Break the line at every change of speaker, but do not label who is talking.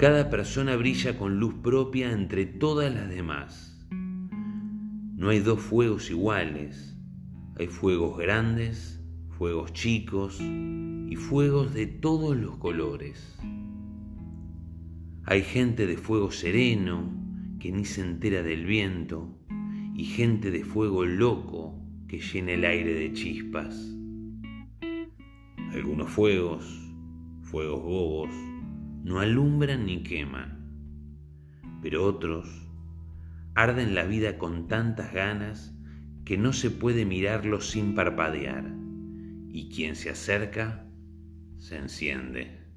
Cada persona brilla con luz propia entre todas las demás. No hay dos fuegos iguales. Hay fuegos grandes, fuegos chicos y fuegos de todos los colores. Hay gente de fuego sereno que ni se entera del viento y gente de fuego loco que llena el aire de chispas. Algunos fuegos, fuegos bobos, no alumbran ni queman, pero otros arden la vida con tantas ganas que no se puede mirarlos sin parpadear, y quien se acerca se enciende.